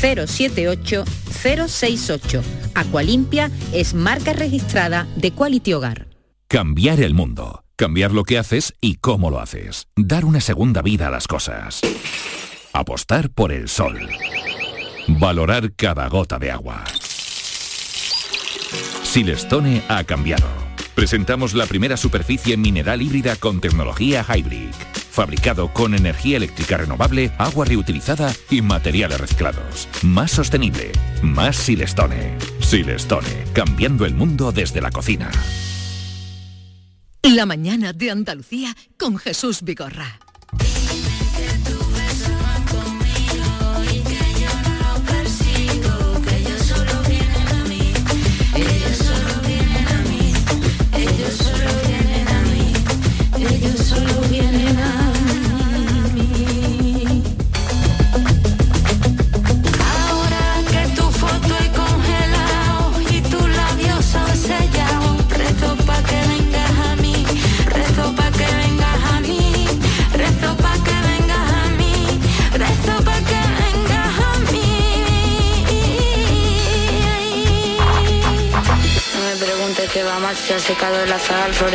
078 068. Aqualimpia es marca registrada de Quality Hogar. Cambiar el mundo. Cambiar lo que haces y cómo lo haces. Dar una segunda vida a las cosas. Apostar por el sol. Valorar cada gota de agua. Silestone ha cambiado. Presentamos la primera superficie mineral híbrida con tecnología Hybrid. Fabricado con energía eléctrica renovable, agua reutilizada y materiales reciclados. Más sostenible. Más Silestone. Silestone. Cambiando el mundo desde la cocina. La mañana de Andalucía con Jesús Vigorra. Ellos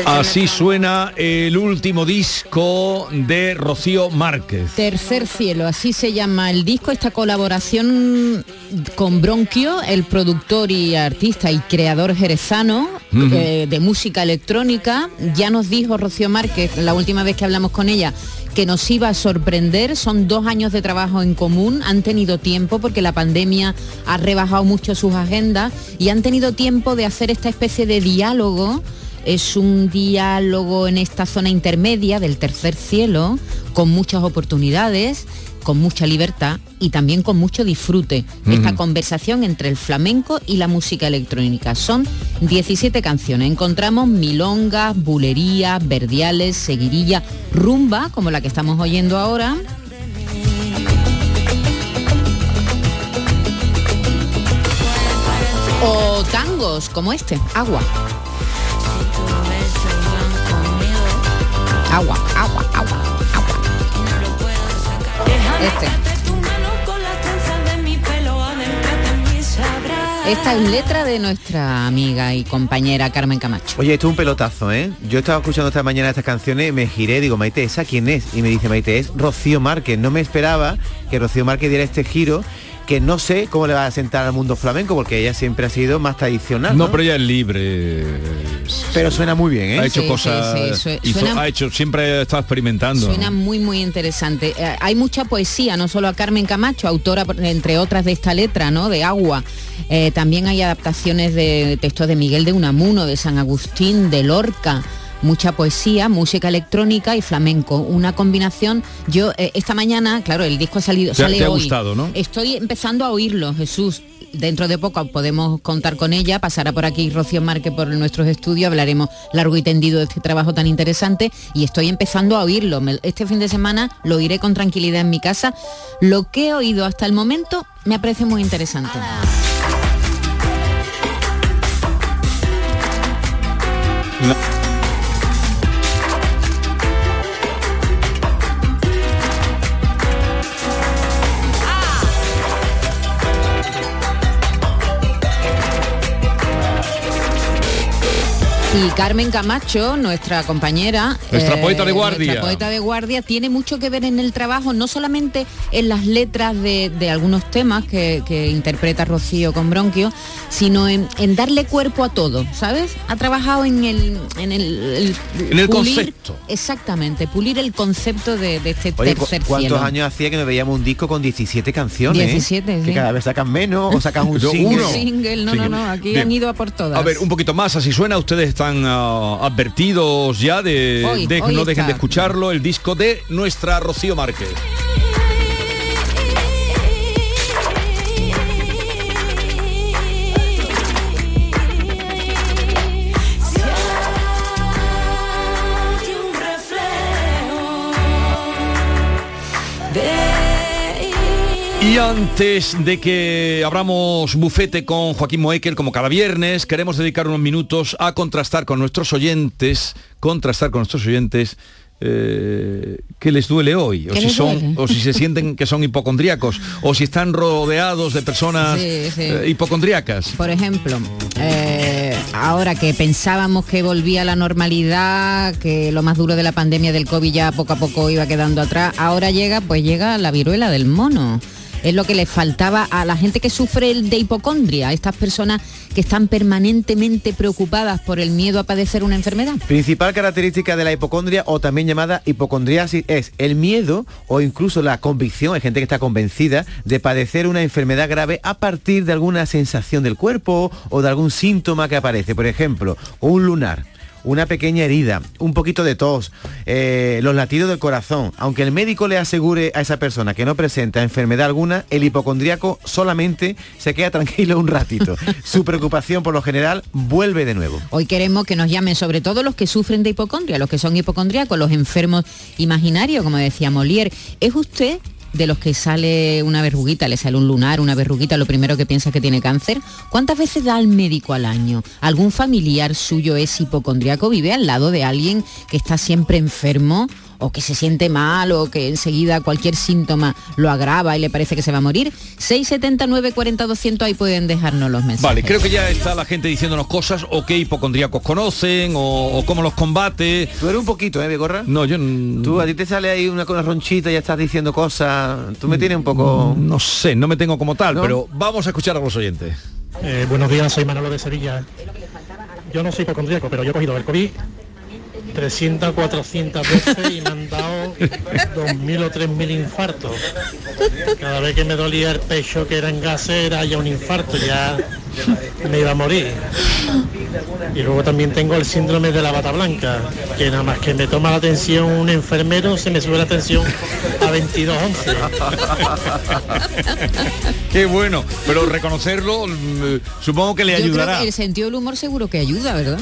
Así suena el último disco de Rocío Márquez. Tercer cielo, así se llama el disco, esta colaboración con Bronquio, el productor y artista y creador jerezano Ujú. eh, de música electrónica. Ya nos dijo Rocío Márquez la última vez que hablamos con ella que nos iba a sorprender. Son dos años de trabajo en común, han tenido tiempo porque la pandemia ha rebajado mucho sus agendas y han tenido tiempo de hacer esta especie de diálogo. Es un diálogo en esta zona intermedia del tercer cielo, con muchas oportunidades, con mucha libertad y también con mucho disfrute. Esta conversación entre el flamenco y la música electrónica. Son 17 canciones. Encontramos milongas, bulerías, verdiales, seguirilla, rumba, como la que estamos oyendo ahora. O tangos como este. Agua, agua, agua, agua. Este. Esta es letra de nuestra amiga y compañera Carmen Camacho. Oye, esto es un pelotazo, ¿eh? Yo estaba escuchando esta mañana estas canciones me giré, digo, Maite, ¿esa quién es? Y me dice, Maite, es Rocío Márquez. No me esperaba que Rocío Márquez diera este giro que no sé cómo le va a sentar al mundo flamenco, porque ella siempre ha sido más tradicional. No, No, pero ella es libre. Pero suena muy bien, ¿eh? Ha hecho Sí, cosas. sí, sí, sue- hizo- suena- ha hecho, siempre ha estado experimentando. Suena muy, muy interesante. Eh, hay mucha poesía, no solo a Carmen Camacho, autora, entre otras, de esta letra, ¿no? De Agua. Eh, también hay adaptaciones de textos de Miguel de Unamuno, de San Agustín, de Lorca. Mucha poesía, música electrónica y flamenco. Una combinación. Yo, eh, esta mañana, claro, el disco ha salido, Te ha- sale te ha hoy. gustado, ¿no? Estoy empezando a oírlo, Jesús. Dentro de poco podemos contar con ella, pasará por aquí Rocío Márquez por nuestros estudios, hablaremos largo y tendido de este trabajo tan interesante y estoy empezando a oírlo. Este fin de semana lo oiré con tranquilidad en mi casa. Lo que he oído hasta el momento me parece muy interesante. Y Carmen Camacho, nuestra compañera, eh, Nuestra poeta de guardia. nuestra poeta de guardia, tiene mucho que ver en el trabajo, no solamente en las letras de, de algunos temas que, que interpreta Rocío con Bronquio, sino en, en darle cuerpo a todo, ¿sabes? Ha trabajado en el... En el, el En el pulir- concepto. Exactamente, pulir el concepto de, de este Oye, ¿cu- tercer ¿cuántos cielo. años hacía que no veíamos un disco con 17 canciones? 17, Que sí. cada vez sacan menos o sacan un single. uno. Single, no, no, no, aquí Bien. han ido a por todas. A ver, un poquito más, así suena, ustedes están ah, advertidos ya de, Hoy, de- hoy no dejen está. de escucharlo, el disco de nuestra Rocío Márquez. Y antes de que abramos bufete con Joaquín Moekel, como cada viernes, queremos dedicar unos minutos a contrastar con nuestros oyentes, contrastar con nuestros oyentes eh, qué les duele hoy, o ¿Qué si son, duele? o si se sienten que son hipocondríacos, o si están rodeados de personas Sí, sí. eh, hipocondríacas. Por ejemplo, eh, ahora que pensábamos que volvía la normalidad, que lo más duro de la pandemia del COVID ya poco a poco iba quedando atrás, ahora llega, pues llega la viruela del mono. Es lo que le faltaba a la gente que sufre de hipocondria, a estas personas que están permanentemente preocupadas por el miedo a padecer una enfermedad. Principal característica de la hipocondria o también llamada hipocondriasis es el miedo o incluso la convicción, hay gente que está convencida de padecer una enfermedad grave a partir de alguna sensación del cuerpo o de algún síntoma que aparece. Por ejemplo, un lunar. Una pequeña herida, un poquito de tos, eh, los latidos del corazón. Aunque el médico le asegure a esa persona que no presenta enfermedad alguna, el hipocondríaco solamente se queda tranquilo un ratito. Su preocupación por lo general vuelve de nuevo. Hoy queremos que nos llamen sobre todo los que sufren de hipocondria, los que son hipocondríacos, los enfermos imaginarios, como decía Molière. ¿Es usted de los que sale una verruguita, le sale un lunar, una verruguita, lo primero que piensa que tiene cáncer? ¿Cuántas veces da al médico al año? ¿Algún familiar suyo es hipocondríaco? ¿Vive al lado de alguien que está siempre enfermo? O que se siente mal o que enseguida cualquier síntoma lo agrava y le parece que se va a morir. 679 40 200 ahí pueden dejarnos los mensajes. Vale, creo que ya está la gente diciéndonos cosas o qué hipocondríacos conocen o, o cómo los combate. Tú eres un poquito, ¿eh, Begorra? No, yo Tú a ti te sale ahí una, una ronchita y ya estás diciendo cosas. Tú me tienes un poco. no sé, no me tengo como tal, ¿No? pero vamos a escuchar a los oyentes. Eh, buenos días, soy Manolo de Sevilla. Yo no soy hipocondríaco, pero yo he cogido el COVID 300, 400 veces y me han dado 2.000 o 3.000 infartos. Cada vez que me dolía el pecho que era en gases era ya un infarto, ya me iba a morir. Y luego también tengo el síndrome de la bata blanca, que nada más que me toma la atención un enfermero se me sube la tensión a 22.11. Qué bueno, pero reconocerlo mm, supongo que le Yo creo ayudará. que el sentido del humor seguro que ayuda, ¿verdad?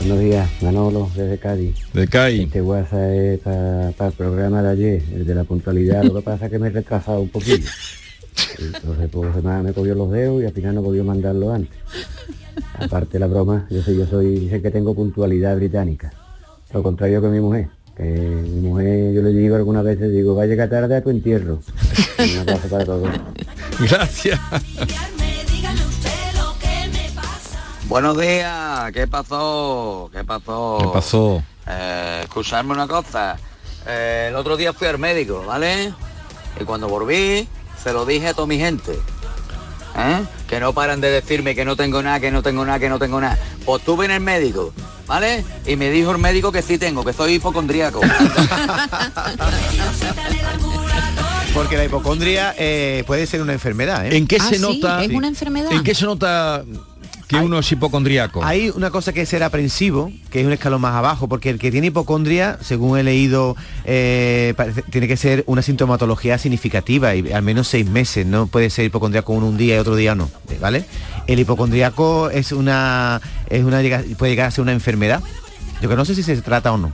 Buenos días, Manolo, desde Cádiz. De CAI. Este WhatsApp es para el programa de ayer, el de la puntualidad. Lo que pasa es que me he retrasado un poquillo. Entonces, pues, se me, cogió los dedos y al final no podía mandarlo antes. Aparte la broma, yo sé, yo soy, dicen que tengo puntualidad británica. Lo contrario que mi mujer. Que mi mujer, yo le digo algunas veces, digo, va a llegar tarde a tu entierro. Un abrazo para todos. Gracias. Buenos días, ¿qué pasó? ¿Qué pasó? ¿Qué pasó? Eh, escuchadme una cosa. Eh, el otro día fui al médico, ¿vale? Y cuando volví, se lo dije a toda mi gente. ¿eh? Que no paran de decirme que no tengo nada, que no tengo nada, que no tengo nada. Pues estuve en el médico, ¿vale? Y me dijo el médico que sí tengo, que soy hipocondríaco. Porque la hipocondria eh, puede ser una enfermedad. ¿eh? ¿En qué Ah, se sí, nota? ¿Es una enfermedad? ¿En qué se nota que uno es hipocondríaco? Hay una cosa que es ser aprensivo, que es un escalón más abajo, porque el que tiene hipocondria, según he leído, eh, parece- tiene que ser una sintomatología significativa y al menos seis meses. No puede ser hipocondríaco uno un día y otro día no, ¿vale? El hipocondríaco es una, es una puede llegar a ser una enfermedad. Yo que no sé si se trata o no.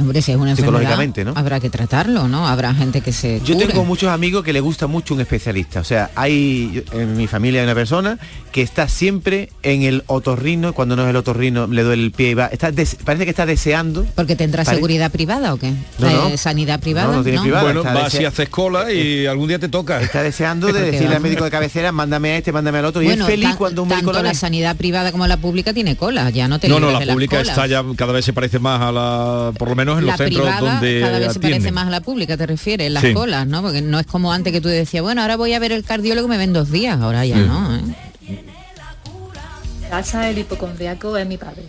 Hombre, si es una enfermedad, Psicológicamente, ¿no? habrá que tratarlo, ¿no? Habrá gente que se Yo cure. tengo muchos amigos que le gusta mucho un especialista. O sea, hay en mi familia hay una persona que está siempre en el otorrino, cuando no es el otorrino, le duele el pie y va. Está des- parece que está deseando. Porque tendrá Pare- seguridad privada o qué? No, no. Eh, sanidad privada. No, no tiene privada. bueno, vas desea- y haces cola y algún día te toca. Está deseando de decirle al médico de cabecera, mándame a este, mándame al otro. y es feliz tan- cuando un médico tanto la sanidad privada como la pública tiene cola, ya no te No, no, la de pública está ya cada vez se parece más a la, por lo menos en la los centros privada donde cada vez se parece más a la pública, te refieres, las Sí. colas, ¿no? Porque no es como antes que tú decías, bueno, ahora voy a ver el cardiólogo y me ven dos días, ahora ya Sí. no, ¿eh? casa el hipocondriaco es mi padre.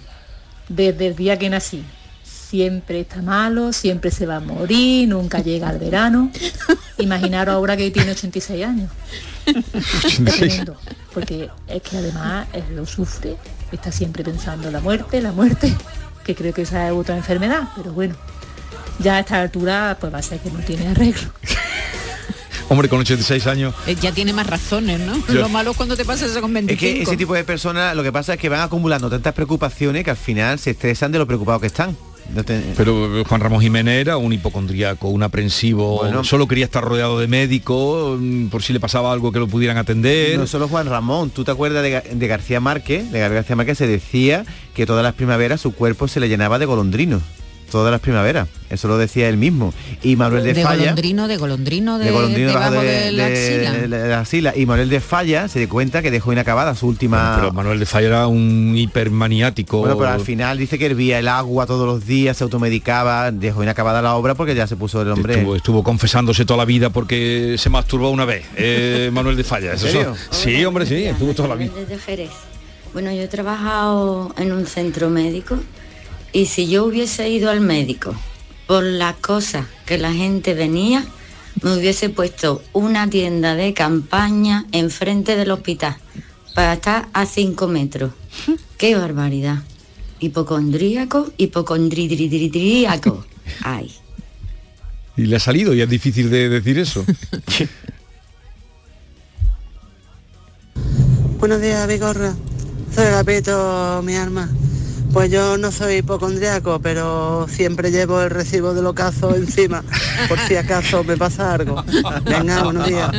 Desde el día que nací. Siempre está malo, siempre se va a morir, nunca llega al verano. Imaginaros ahora que tiene 86 años. Tremendo, porque es que además él lo sufre, está siempre pensando en la muerte, la muerte, que creo que esa es otra enfermedad, pero bueno, ya a esta altura pues va a ser que no tiene arreglo. Hombre, con 86 años. Eh, Ya tiene más razones, ¿no? Yo- Lo malo es cuando te pasa eso con Es 25. que ese tipo de personas lo que pasa es que van acumulando tantas preocupaciones que al final se estresan de lo preocupados que están. Pero eh, Juan Ramón Jiménez era un hipocondríaco, un aprensivo, Bueno. solo quería estar rodeado de médicos, mm, por si le pasaba algo que lo pudieran atender. No solo Juan Ramón, ¿tú te acuerdas de, de García Márquez? De García Márquez se decía que todas las primaveras su cuerpo se le llenaba de golondrinos. Todas las primaveras. Eso lo decía él mismo. Y Manuel de, de Falla. golondrino, de golondrino, de, de golondrino debajo debajo de, la axila. de- de la axila. Y Manuel de Falla se dio cuenta que dejó inacabada su última... Pero Manuel de Falla era un hipermaniático. Bueno, pero al final dice que hervía el agua todos los días, se automedicaba, dejó inacabada la obra porque ya se puso el hombre... Estuvo, estuvo confesándose toda la vida porque se masturbó una vez. eh, Manuel de Falla. Serio? sí, hombre, sí, estuvo toda la vida. Desde Jerez. Bueno, yo he trabajado en un centro médico y si yo hubiese ido al médico por las cosas que la gente venía, me hubiese puesto una tienda de campaña enfrente del hospital para estar a 5 metros. ¡Qué barbaridad! Hipocondríaco, hipocondridridridríaco. Ay. Y le ha salido y es difícil de decir eso. Buenos días, Bigorra. Soy Gapeto, mi arma. Pues yo no soy hipocondriaco, pero siempre llevo el recibo del ocaso encima, por si acaso me pasa algo. Venga, buenos días.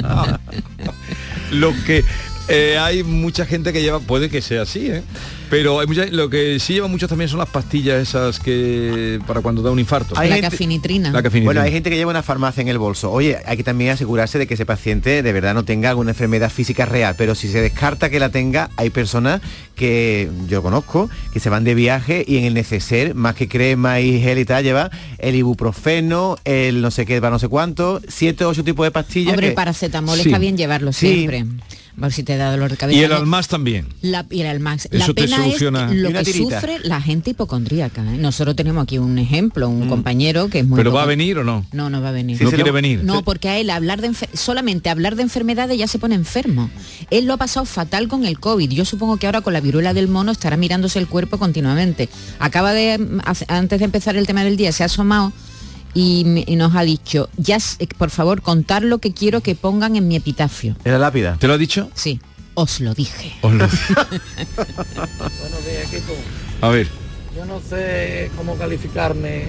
lo que eh, hay mucha gente que lleva, puede que sea así, ¿eh? Pero hay mucha, lo que sí lleva muchos también son las pastillas esas que para cuando da un infarto. Hay la gente- cafinitrina. La cafinitrina. Bueno, hay gente que lleva una farmacia en el bolso. Oye, hay que también asegurarse de que ese paciente de verdad no tenga alguna enfermedad física real, pero si se descarta que la tenga, hay personas que yo conozco que se van de viaje y en el neceser, más que crema y gel y tal, lleva el ibuprofeno, el no sé qué, para no sé cuánto, siete o ocho tipos de pastillas. Hombre, que- el paracetamol Sí. está bien llevarlo Sí. siempre. A ver si te da dolor de cabeza. y el No, almás también. La, y el Almax. Eso la te pena soluciona- es lo que tirita. sufre la gente hipocondríaca. ¿eh? Nosotros tenemos aquí un ejemplo, un compañero que es muy ¿Pero va a venir o no? No, no va a venir. Sí, no quiere lo- venir. No, porque a él hablar de enfer- solamente hablar de enfermedades ya se pone enfermo. Él lo ha pasado fatal con el COVID. Yo supongo que ahora con la viruela del mono estará mirándose el cuerpo continuamente. Acaba de, mm, antes de empezar el tema del día, se ha asomado y, nos ha dicho, ya, eh, por favor, contar lo que quiero que pongan en mi epitafio. ¿En la lápida? ¿Te lo ha dicho? Sí, os lo dije. Os lo- Buenos días, equipo. A ver. Yo no sé cómo calificarme.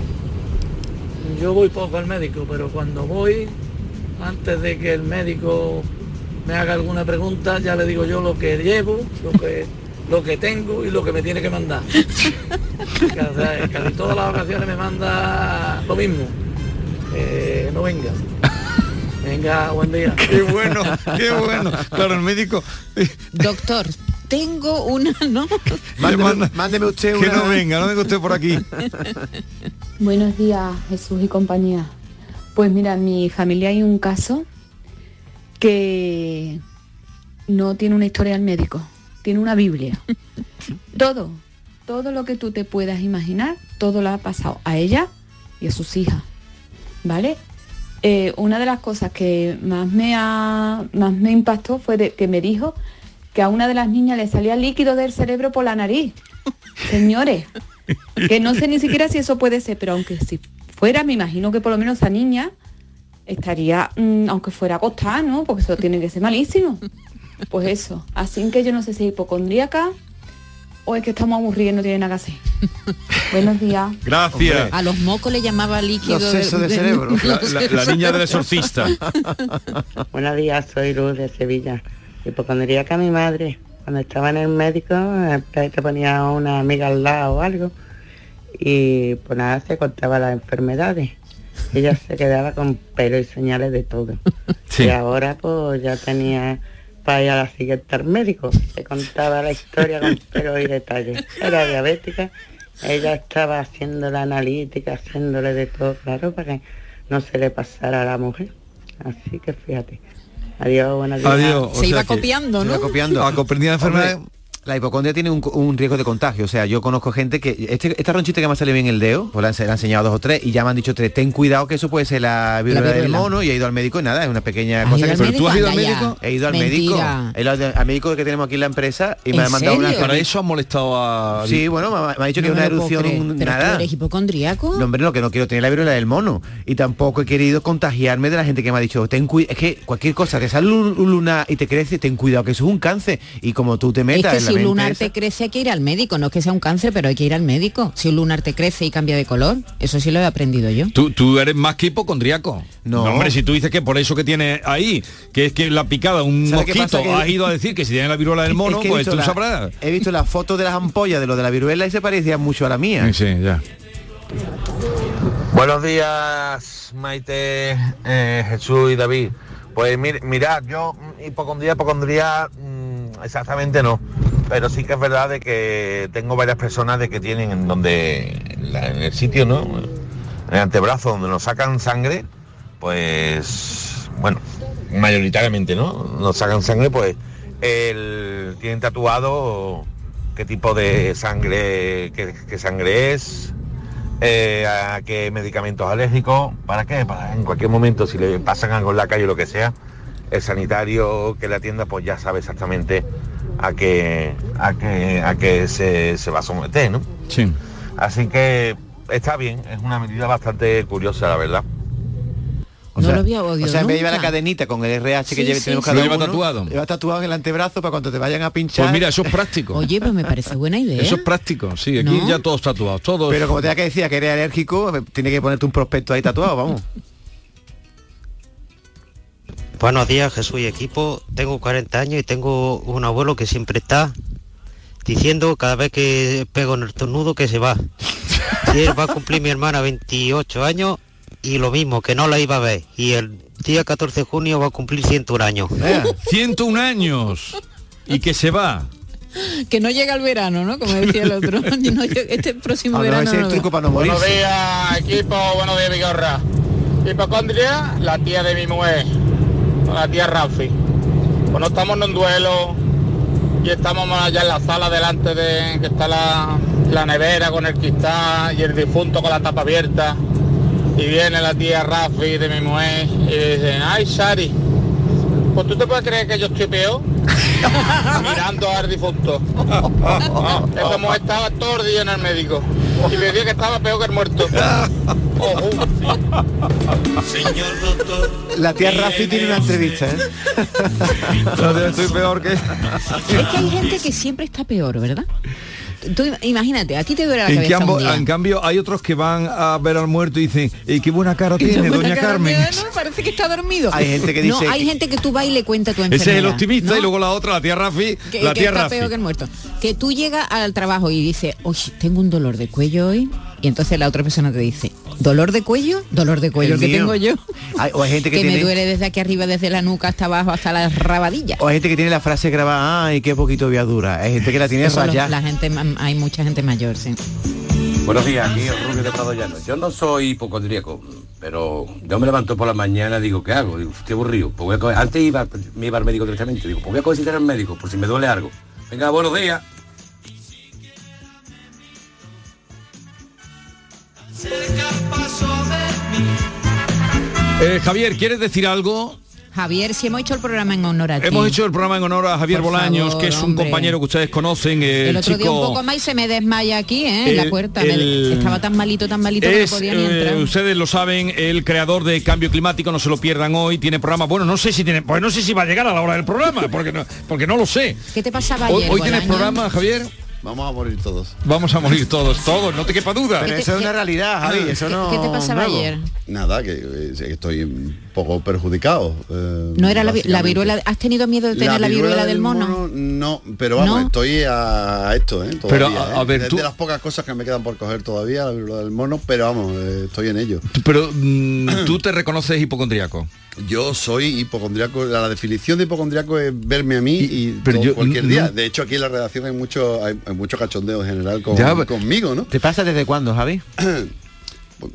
Yo voy poco al médico, pero cuando voy, antes de que el médico me haga alguna pregunta, ya le digo yo lo que llevo, lo que, lo que tengo y lo que me tiene que mandar. Casi, casi todas las ocasiones me manda lo mismo. Eh, no venga. Venga, buen día. Qué bueno, qué bueno. Claro, el médico Doctor, tengo una, ¿no? Mándeme, mándeme usted que una... no venga, no venga usted por aquí. Buenos días, Jesús y compañía. Pues mira, en mi familia hay un caso que no tiene una historia al médico, tiene una Biblia. todo, todo lo que tú te puedas imaginar, todo lo ha pasado a ella y a sus hijas. ¿Vale? Eh, una de las cosas que más me, ha- más me impactó fue de, que me dijo que a una de las niñas le salía líquido del cerebro por la nariz. Señores, que no sé ni siquiera si eso puede ser, pero aunque si fuera, me imagino que por lo menos esa niña estaría, mm, aunque fuera acostada, ¿no? Porque eso tiene que ser malísimo. Pues eso. Así que yo no sé si es hipocondríaca o es que estamos aburridos y no tiene nada que hacer. Buenos días. Gracias. A los mocos le llamaba líquido Los sesos de cerebro. La, la- la niña del exorcista. Buenos días, soy Luz de Sevilla. Hipocondríaca mi madre. Cuando estaba en el médico, te ponía una amiga al lado o algo. Y pues nada, se contaba las enfermedades. Ella se quedaba con pelo y señales de todo. Y ahora pues ya tenía para ir a la siguiente al médico. Se contaba la historia con pelo y detalles. Era diabética. Ella estaba haciendo la analítica, haciéndole de todo, claro, para que no se le pasara a la mujer. Así que fíjate. Adiós, buenos días. Adiós. Se iba copiando, ¿no? Se va copiando. A comprendida enfermedad. Hombre, La hipocondria tiene un, un riesgo de contagio. O sea, yo conozco gente que... Este, esta ronchita que me sale bien el dedo, pues la han, la han enseñado dos o tres y ya me han dicho tres. Ten cuidado que eso puede ser la viruela del viruela. mono y he ido al médico y nada, es una pequeña ¿Has cosa que... médico? tú has ido al médico? He ido al Mentira. médico. He ido al, al médico que tenemos aquí en la empresa y me ¿En ha mandado una... serio? Para eso han molestado a... Sí, bueno, me, ha- me ha dicho que es una erupción, creer. un- ¿Pero tú nada. eres hipocondríaco? No, hombre, no, que no quiero tener la viruela del mono. Y tampoco he querido contagiarme de la gente que me ha dicho, ten cuidado, es que cualquier cosa, te sale un, un lunar y te crece, ten cuidado, que eso es un cáncer. Y como tú te Es metas que en si un lunar esa- te crece hay que ir al médico, no es que sea un cáncer, pero hay que ir al médico. Si un lunar te crece y cambia de color, eso sí lo he aprendido yo. Tú, tú eres más que hipocondriaco. No. hombre, si tú dices que por eso que tiene ahí, que es que la picada de un ¿Sabe qué mosquito? Que- has ido a decir que si tiene la viruela del Es mono, que he pues tú la- sabrás. He visto las fotos de las ampollas de lo de la viruela y se parecía mucho a la mía. Sí, sí, ya. Buenos días, Maite, eh, Jesús y David. Pues mir- mirad, yo hipocondría, hipocondría, mm, exactamente no. Pero sí que es verdad de que tengo varias personas de que tienen en donde, en, la- el sitio, ¿no? En el antebrazo donde nos sacan sangre, pues, bueno, mayoritariamente, ¿no? Nos sacan sangre, pues, el, tienen tatuado qué tipo de sangre, qué, sangre es, eh, a qué medicamentos alérgicos, ¿para qué? Para en cualquier momento, si le pasan algo en la calle o lo que sea, el sanitario que le atienda pues ya sabe exactamente a qué, a qué, a qué se, se va a someter, ¿no? Sí. Así que está bien, es una medida bastante curiosa, la verdad. O no sea, lo había oído O sea, de llevar la cadenita con el RH que lleve, sí, tenemos sí. cada lleva tatuado. Lleva tatuado en el antebrazo para cuando te vayan a pinchar. Pues mira, eso es práctico. Oye, pues me parece buena idea. Eso es práctico, sí, aquí ¿No? ya todos tatuados, todos. Pero como te que decía que eres alérgico, tiene que ponerte un prospecto ahí tatuado, vamos. Buenos días, Jesús y equipo. Tengo 40 años y tengo un abuelo que siempre está diciendo cada vez que pego en el tornudo que se va. Y él va a cumplir mi hermana 28 años y lo mismo, que no la iba a ver. Y el día 14 de junio va a cumplir 101 años. 101 años y que se va. Que no llega el verano, ¿no? Como decía el otro. No este próximo Ah, no, verano. ese es el truco veo. para no morir. Buenos días, equipo. Buenos días, Vigorra. Hipocondria, la tía de mi mujer, la tía Rafi. Pues no estamos en un duelo y estamos allá en la sala delante de que está la, la nevera con el cristal y el difunto con la tapa abierta. Y viene la tía Rafi de mi mujer y dice, ay Shari, pues tú te puedes creer que yo estoy peor mirando al difunto. Esa mujer estaba todo el día en el médico y me decía que estaba peor que el muerto. Ojo. La tía Rafi tiene una entrevista, ¿eh? Estoy peor que... Es que hay gente que siempre está peor, ¿verdad? Tú im- imagínate, a ti te duele la En, cabeza cambio, un día. en cambio, hay otros que van a ver al muerto y dicen, "Eh, qué buena cara tiene, Buena doña cara Carmen. no, parece que está dormido. Hay gente que No, dice hay que- gente que tú vas y le cuenta tu enfermedad. Ese es el optimista ¿no? y luego la otra, la tía Rafi, que, la que tía está Rafi. peor que el muerto. Que tú llegas al trabajo y dices, oye, tengo un dolor de cuello hoy. Y entonces la otra persona te dice, ¿dolor de cuello? Dolor de cuello El el que mío. tengo yo. Hay- o hay gente que, Que me duele desde aquí arriba, desde la nuca hasta abajo, hasta las rabadillas. O hay gente que tiene la frase grabada, ay, qué poquito voy a durar. Hay gente que la tiene rayada. la gente, hay mucha gente mayor, sí. Buenos días, aquí Rubio de Prado Llano. Yo no soy hipocondríaco, pero yo me levanto por la mañana digo, ¿qué hago? Digo, estoy aburrido. Pues voy a coger- Antes iba, me iba al médico directamente. Digo, pues voy a visitar al médico por si me duele algo. Venga, buenos días. Eh, Javier, ¿quieres decir algo? Javier, si hemos hecho el programa en honor a ti. Hemos hecho el programa en honor a Javier Por Bolaños, favor, que es un hombre. compañero que ustedes conocen, el, El otro chico... día un poco más y se me desmaya aquí, ¿eh? en la El- puerta. Me- Estaba tan malito, tan malito que no podía ni eh, entrar. ustedes lo saben, el creador de Cambio Climático, no se lo pierdan hoy, tiene programa, bueno, no sé si tiene, pues no sé si va a llegar a la hora del programa, porque no, porque no lo sé. ¿Qué te pasaba Hoy, ayer? hoy tienes Bolaño? programa, Javier. Vamos a morir todos. Vamos a morir todos, todos, no te quepa duda. Pero eso es una realidad, Javi, eso no... ¿Qué te pasaba nuevo. ayer? Nada, que, eh, que estoy un poco perjudicado. eh, ¿No era la, viruela? ¿Has tenido miedo de tener la, viruela, del mono? No, pero vamos, ¿No? estoy a esto, ¿eh? Pero, Todavía, a- a ¿eh? ver, Es tú- de las pocas cosas que me quedan por coger todavía, la viruela del mono, pero vamos, eh, estoy en ello. Pero mm, tú te reconoces hipocondríaco. Yo soy hipocondriaco, la definición de hipocondriaco es verme a mí y, pero todo- yo- cualquier no- día. De hecho, aquí en la redacción hay mucho, hay, hay mucho cachondeo en general con, Ya, conmigo, ¿no? ¿Te pasa desde cuándo, Javi?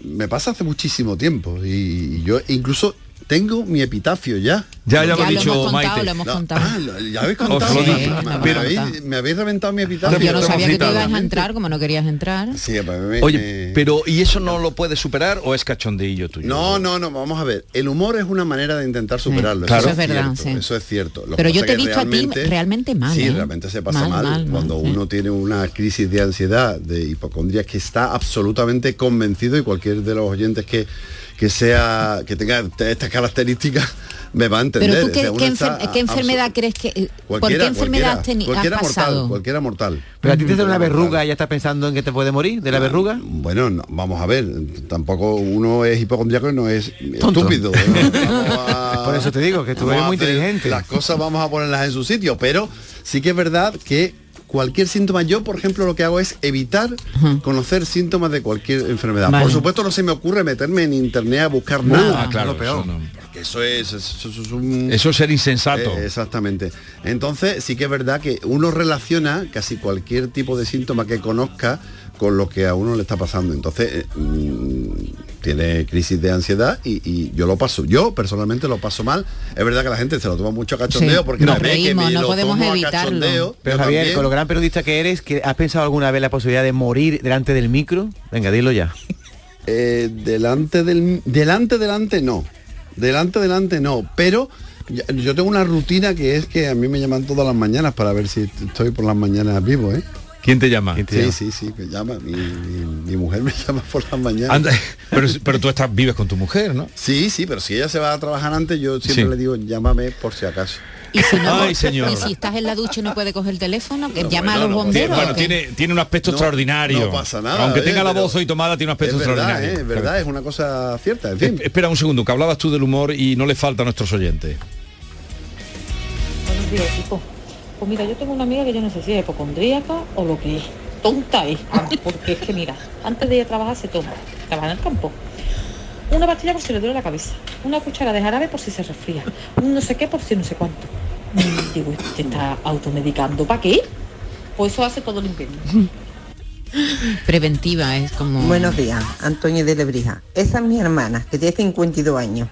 Me pasa hace muchísimo tiempo y, y yo incluso tengo mi epitafio ya. Ya, ya lo Ya lo dicho hemos contado, Maite. lo hemos No, contado. ah, lo- ya habéis Os contado. lo Sí, dije. me, me habéis, contado. me habéis reventado mi epitafio. Yo no sabía que tú ibas a entrar como no querías entrar. Sí, pues me- Oye, me- pero ¿y eso no lo puedes superar o es cachondeillo tuyo? No, no, no, vamos a ver. El humor es una manera de intentar superarlo. Claro. Eso, es verdad, cierto, sí. Eso es cierto. Lo Pero yo te he visto a ti realmente mal, Sí, ¿eh? realmente se pasa Mal, mal, mal, cuando mal, uno tiene una crisis de ansiedad, de hipocondria, que está absolutamente convencido y cualquier de los oyentes que que sea que tenga estas características me va a entender. Pero tú, O ¿qué, sea, uno qué está enfer- qué enfermedad crees que... ¿Por qué Cualquiera, enfermedad has, cualquiera, has pasado? mortal, cualquiera mortal. Pero a ti te da una verruga y ya estás pensando en que te puede morir de la verruga. Bueno, no, vamos a ver, tampoco uno es hipocondriaco y no es Tonto. estúpido. ¿no? Vamos a- Por eso te digo que tú eres muy inteligente. Las cosas vamos a ponerlas en su sitio, pero sí que es verdad que cualquier síntoma, yo por ejemplo lo que hago es evitar conocer síntomas de cualquier enfermedad. Vale. Por supuesto no se me ocurre meterme en internet a buscar Ah, nada. claro, lo peor. eso no. Porque eso es, eso, eso es un... Eso es ser insensato. Eh, exactamente. Entonces sí que es verdad que uno relaciona casi cualquier tipo de síntoma que conozca con lo que a uno le está pasando. Entonces eh, mm, tiene crisis de ansiedad y, y yo lo paso. Yo personalmente lo paso mal. Es verdad que la gente se lo toma mucho a cachondeo Sí, porque que reímos, me no lo podemos tomo evitarlo. Pero Javier, también. con lo gran periodista que eres, que ¿has pensado alguna vez la posibilidad de morir delante del micro? Venga, dilo ya. Eh, delante del delante delante no delante delante no pero yo tengo una rutina que es que a mí me llaman todas las mañanas para ver si estoy por las mañanas vivo ¿eh? ¿Quién te llama? sí sí sí me llama mi, mi- mi mujer me llama por las mañanas Anda, pero, pero tú estás, vives con tu mujer, ¿no? sí sí pero si ella se va a trabajar antes yo siempre Sí. le digo llámame por si acaso Y si, no, Ay, señor. y si estás en la ducha y no puede coger el teléfono, que llama bueno, a los no, bomberos. bueno. Tiene, tiene un aspecto No, extraordinario. no pasa nada, Aunque eh, tenga la voz hoy tomada, tiene un aspecto es verdad extraordinario. ¿eh? es verdad es una cosa cierta en fin Espera un segundo, que hablabas tú del humor y no le falta a nuestros oyentes. Buenos días, equipo. Pues mira, yo tengo una amiga que yo no sé si es hipocondríaca o lo que es. Tonta es, porque es que mira, antes de ir a trabajar se toma, trabaja en el campo, una pastilla por si le duele la cabeza, una cuchara de jarabe por si se resfría, un no sé qué por si no sé cuánto. Y digo, ¿te está automedicando para qué? Pues eso hace todo el invierno. Preventiva, es como... Buenos días, Antonio de Lebrija. Esa es mi hermana, que tiene 52 años.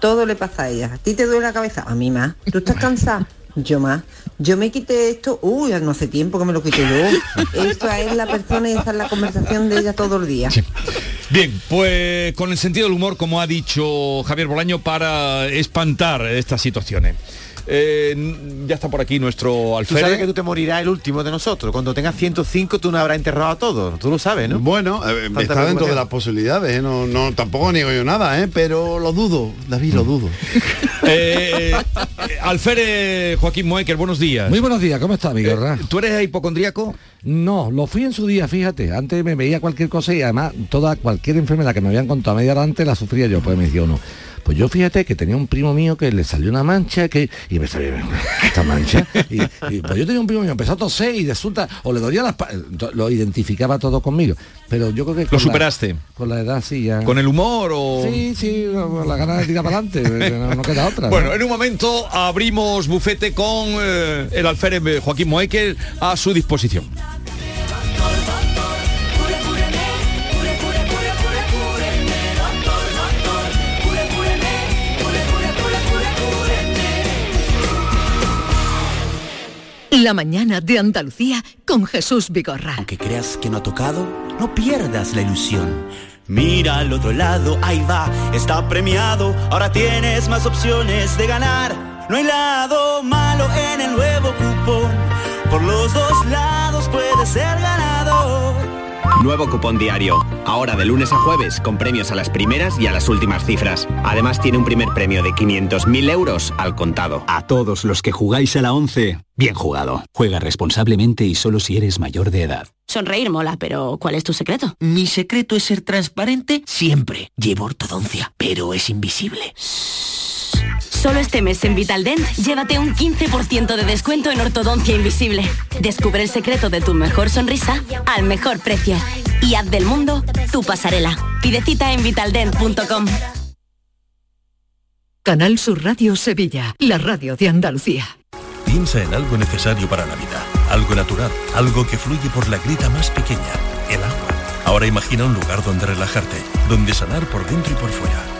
Todo le pasa a ella. ¿A ti te duele la cabeza? A mí más. ¿Tú estás cansada? Yo más. Yo me quité esto, uy, no hace tiempo que me lo quité yo. Esta es la persona y esa es la conversación de ella todo el día. Bien, pues con el sentido del humor, como ha dicho Javier Bolaño, para espantar estas situaciones. Eh, ya está por aquí nuestro Tú sabes que alférez. tú te morirás el último de nosotros. Cuando tengas 105 tú no habrás enterrado a todos. Tú lo sabes, ¿no? Bueno, eh, está dentro de las posibilidades, ¿eh? no, no, tampoco niego yo nada, ¿eh? pero lo dudo, David, lo dudo. Eh, eh, alférez Joaquín Moecker, buenos días. Muy buenos días, ¿cómo está, mi gorra? ¿Tú eres hipocondríaco? No, lo fui en su día, fíjate. Antes me veía cualquier cosa y además toda cualquier enfermedad que me habían contado media hora antes la sufría yo. Pues me decía uno, pues yo fíjate que tenía un primo mío que le salió una mancha que y me salió esta mancha y, y, pues yo tenía un primo mío empezó a toser y resulta o le dolía las lo identificaba todo conmigo pero yo creo que con ¿Lo la- superaste? con la edad sí ya ¿Con el humor o...? sí sí con la gana de tirar para adelante no, no queda otra ¿no? Bueno, en un momento abrimos bufete con eh, el alférez eh, Joaquín Moecker a su disposición. La mañana de Andalucía con Jesús Vigorra. Aunque creas que no ha tocado, no pierdas la ilusión. Mira al otro lado, ahí va, está premiado. Ahora tienes más opciones de ganar. No hay lado malo en el nuevo cupón. Por los dos lados puedes ser ganador. Nuevo cupón diario. Ahora de lunes a jueves con premios a las primeras y a las últimas cifras. Además tiene un primer premio de 500.000 euros al contado. A todos los que jugáis a la 11, bien jugado. Juega responsablemente y solo si eres mayor de edad. Sonreír mola, pero ¿cuál es tu secreto? Mi secreto es ser transparente siempre. Llevo ortodoncia, pero es invisible. Solo este mes en Vitaldent, llévate un 15% de descuento en ortodoncia invisible. Descubre el secreto de tu mejor sonrisa al mejor precio. Y haz del mundo tu pasarela. Pide cita en vitaldent.com. Canal Sur Radio Sevilla, la radio de Andalucía. Piensa en algo necesario para la vida, algo natural, algo que fluye por la grita más pequeña, el agua. Ahora imagina un lugar donde relajarte, donde sanar por dentro y por fuera.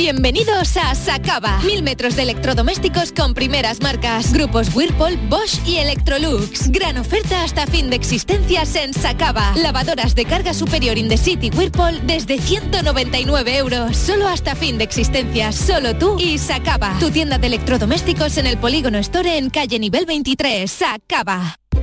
Bienvenidos a Sacaba. Mil metros de electrodomésticos con primeras marcas. Grupos Whirlpool, Bosch y Electrolux. Gran oferta hasta fin de existencias en Sacaba. Lavadoras de carga superior in the city Whirlpool desde 199 euros. Solo hasta fin de existencias. Solo tú y Sacaba. Tu tienda de electrodomésticos en el Polígono Store en calle nivel 23. Sacaba.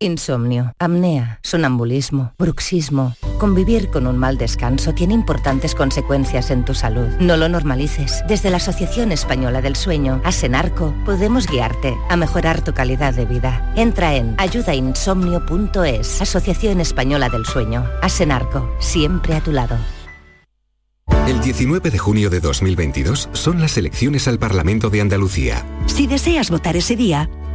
Insomnio, apnea, sonambulismo, bruxismo. Convivir con un mal descanso tiene importantes consecuencias en tu salud. No lo normalices. Desde la Asociación Española del Sueño, Asenarco, podemos guiarte a mejorar tu calidad de vida. Entra en ayudainsomnio.es, Asociación Española del Sueño. Asenarco, siempre a tu lado. El 19 de junio de 2022 son las elecciones al Parlamento de Andalucía. Si deseas votar ese día,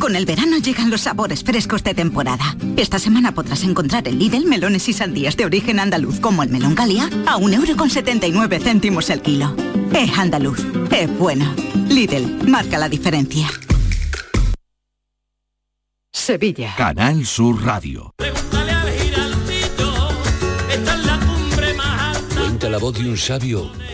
Con el verano llegan los sabores frescos de temporada. Esta semana podrás encontrar en Lidl melones y sandías de origen andaluz como el melón Galia a 1,79 céntimos el kilo. Es andaluz, es bueno. Lidl, marca la diferencia. Sevilla. Canal Sur Radio. Cuenta la voz de un sabio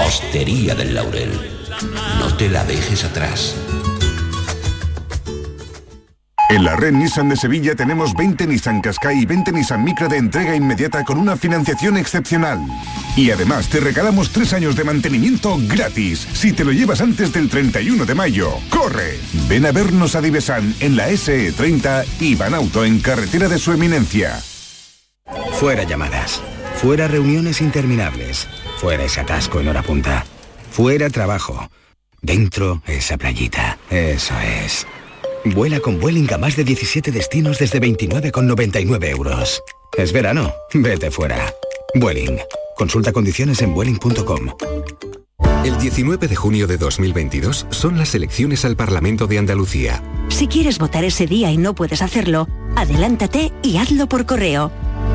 Hostería del Laurel, no te la dejes atrás. En la red Nissan de Sevilla tenemos 20 Nissan Qashqai y 20 Nissan Micra de entrega inmediata con una financiación excepcional. Y además te regalamos 3 años de mantenimiento gratis si te lo llevas antes del 31 de mayo. ¡Corre! Ven a vernos a Divesan en la SE30 y Banauto en carretera de su eminencia. Fuera llamadas. Fuera reuniones interminables. Fuera ese atasco en hora punta. Fuera trabajo. Dentro esa playita. Eso es. Vuela con Vueling a más de 17 destinos desde 29,99 euros. Es verano. Vete fuera. Vueling. Consulta condiciones en vueling.com. El 19 de junio de 2022 son las elecciones al Parlamento de Andalucía. Si quieres votar ese día y no puedes hacerlo, adelántate y hazlo por correo.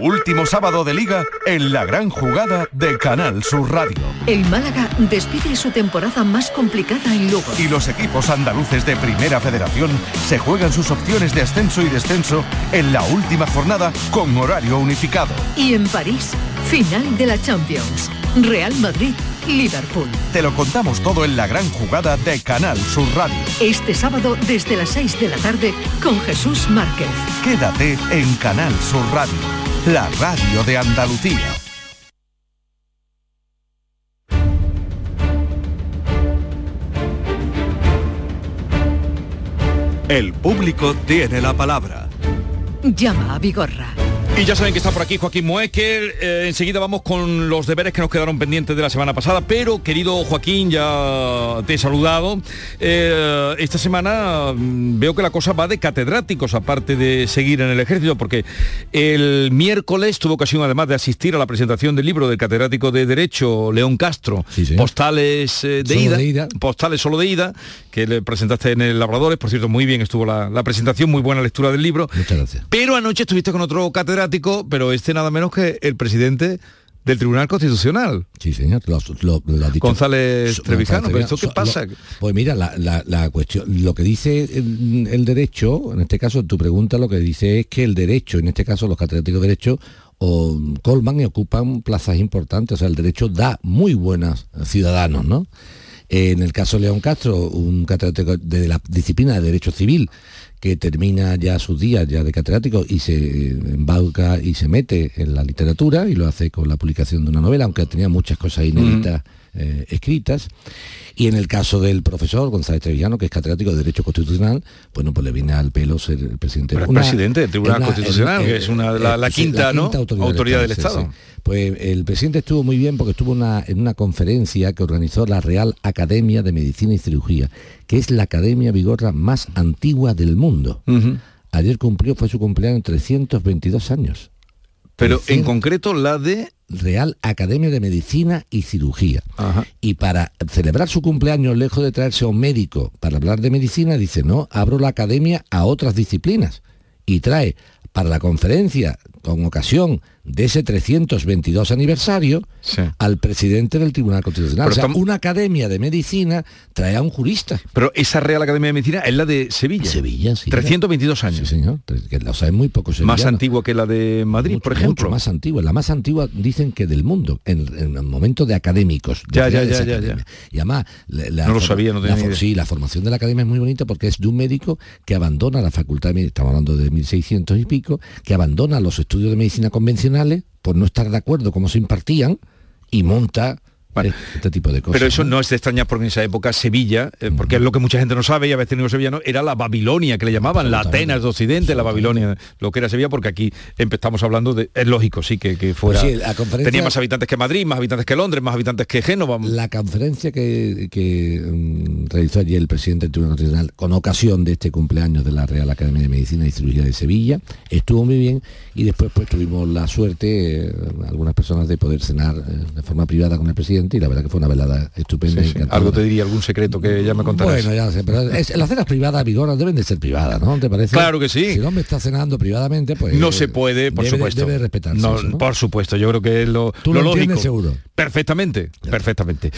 Último sábado de liga en la gran jugada de Canal Sur Radio. El Málaga despide su temporada más complicada en Lugo. Y los equipos andaluces de Primera Federación se juegan sus opciones de ascenso y descenso en la última jornada con horario unificado. Y en París, final de la Champions. Real Madrid, Liverpool. Te lo contamos todo en la gran jugada de Canal Sur Radio. Este sábado desde las 6 de la tarde con Jesús Márquez. Quédate en Canal Sur Radio, la radio de Andalucía. El público tiene la palabra. Llama a Vigorra. Y ya saben que está por aquí Joaquín Moecker. Eh, enseguida vamos con los deberes que nos quedaron pendientes de la semana pasada. Pero, querido Joaquín, ya te he saludado. Eh, esta semana mm, veo que la cosa va de catedráticos, aparte de seguir en el ejército, porque el miércoles tuvo ocasión, además de asistir a la presentación del libro del catedrático de Derecho, León Castro, Postales eh, de, ida, de ida. Postales solo de ida, que le presentaste en el Labradores. Por cierto, muy bien estuvo la, la presentación, muy buena lectura del libro. Muchas gracias. Pero anoche estuviste con otro catedrático, pero este nada menos que el presidente del Tribunal Constitucional. Sí, señor. Lo, lo- lo ha dicho. González Trevijano, pero ¿esto qué pasa? Lo- pues mira, la, la- la cuestión, lo que dice el, el derecho, en este caso tu pregunta lo que dice es que el derecho, en este caso los catedráticos de derecho, o colman y ocupan plazas importantes, o sea, el derecho da muy buenos ciudadanos, ¿no? En el caso de León Castro, un catedrático de la disciplina de Derecho Civil, que termina ya sus días ya de catedrático y se embauca y se mete en la literatura y lo hace con la publicación de una novela, aunque tenía muchas cosas inéditas eh, escritas. Y en el caso del profesor González Trevillano, que es catedrático de Derecho Constitucional, bueno, pues le viene al pelo ser el presidente. Pero presidente del Tribunal una- Constitucional, el- que es una- la- la eh, quinta, ¿no? autoridad del Estado. sí. Pues el presidente estuvo muy bien porque estuvo una- en una conferencia que organizó la Real Academia de Medicina y Cirugía, que es la academia vigorra más antigua del mundo. Ayer cumplió, fue su cumpleaños, 322 años. Pero en 300 concreto la de... Real Academia de Medicina y Cirugía. Y para celebrar su cumpleaños, lejos de traerse a un médico para hablar de medicina, dice, no, abro la academia a otras disciplinas. Y trae para la conferencia, con ocasión de ese 322 aniversario, al presidente del Tribunal Constitucional. Pero o sea, estamos- una academia de medicina trae a un jurista. Pero esa Real Academia de Medicina es la de Sevilla. Sevilla, sí. 322 años. Sí, señor. Muy pocos Más antigua que la de Madrid, Mucho, por ejemplo. mucho más antigua, la más antigua dicen que del mundo, en, en el momento de académicos. de Ya, ya, ya, ya, academias. Y además, la, la No lo sabía, no tenía la idea. Sí, la formación de la academia es muy bonita porque es de un médico que abandona la facultad de medicina, estamos hablando de 1600 y pico, que abandona los estudios de medicina por no estar de acuerdo cómo se impartían y monta eh, este tipo de cosas. Pero eso no es de extrañar porque en esa época Sevilla, eh, porque es lo que mucha gente no sabe y a veces no sevillano, era la Babilonia que le llamaban, la Atenas de Occidente, la Babilonia, lo que era Sevilla, porque aquí empezamos hablando de, es lógico, sí, que, que fuera, Pues sí, la conferencia- tenía más habitantes que Madrid, más habitantes que Londres, más habitantes que Génova. La conferencia que, que, mm, realizó allí el presidente del Tribunal Constitucional con ocasión de este cumpleaños de la Real Academia de Medicina y Cirugía de Sevilla estuvo muy bien y después pues tuvimos la suerte, eh, algunas personas, de poder cenar eh, de forma privada con el presidente siguiente y la verdad que fue una velada estupenda. Sí, sí. Algo te diría, algún secreto que ya me contarás. Bueno, ya sé, pero es, las cenas privadas, Vigora, deben de ser privadas, ¿no? ¿Te parece? Claro que sí. Si el hombre está cenando privadamente, pues... No se puede, por debe, supuesto. Debe respetarse No, eso, ¿no? Por supuesto, yo creo que es lo, Tú lo lo lógico. seguro. Perfectamente, perfectamente.